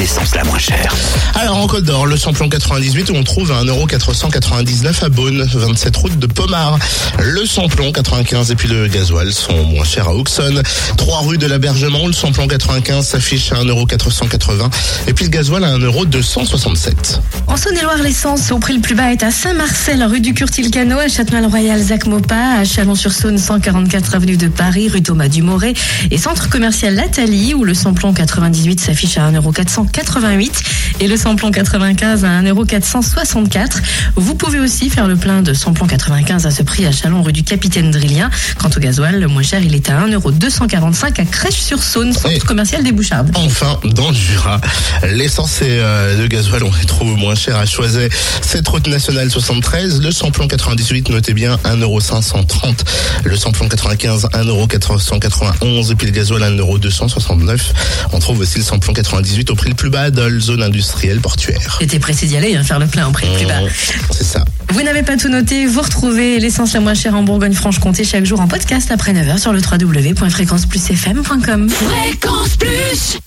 L'essence la moins chère Alors en Côte d'Or, le samplon 98 où on trouve à 1,499€ à Beaune, 27 route de Pomard. Le samplon 95 et puis le gasoil sont moins chers à Auxonne. 3 rue de l'Abergement, le samplon 95 s'affiche à 1,480€ et puis le gasoil à 1,267€. En Saône-et-Loire, l'essence au prix le plus bas est à Saint-Marcel, rue du Curtil-Cano, à Châtenay-le-Royal, Zac Mopa, à Chalon-sur-Saône, 144 avenue de Paris, rue Thomas Dumoré et centre commercial Lathalie où le samplon 98 s'affiche à 1,488€ et le samplon 95 à 1,464€. Vous pouvez aussi faire le plein de samplon 95 à ce prix à Chalon, rue du Capitaine Drillien. Quant au gasoil, le moins cher, il est à 1,245€ à Crèche-sur-Saône, centre commercial des Bouchardes. Enfin, dans le Jura, l'essence et euh, le gasoil, on les trouve moins cher à Choiset. Cette route nationale 73, le samplon 98, notez bien 1,530€. Le samplon 95, 1,491€ et puis le gasoil 1,269€. On trouve aussi le samplon 98 au prix le plus bas de la zone industrielle portuaire. C'était pressé d'y aller, hein, faire le plein au prix le plus bas. Mmh, C'est ça. Vous n'avez pas tout noté, vous retrouvez l'essence la moins chère en Bourgogne-Franche-Comté chaque jour en podcast après 9h sur le www.fréquenceplusfm.com. Fréquence Plus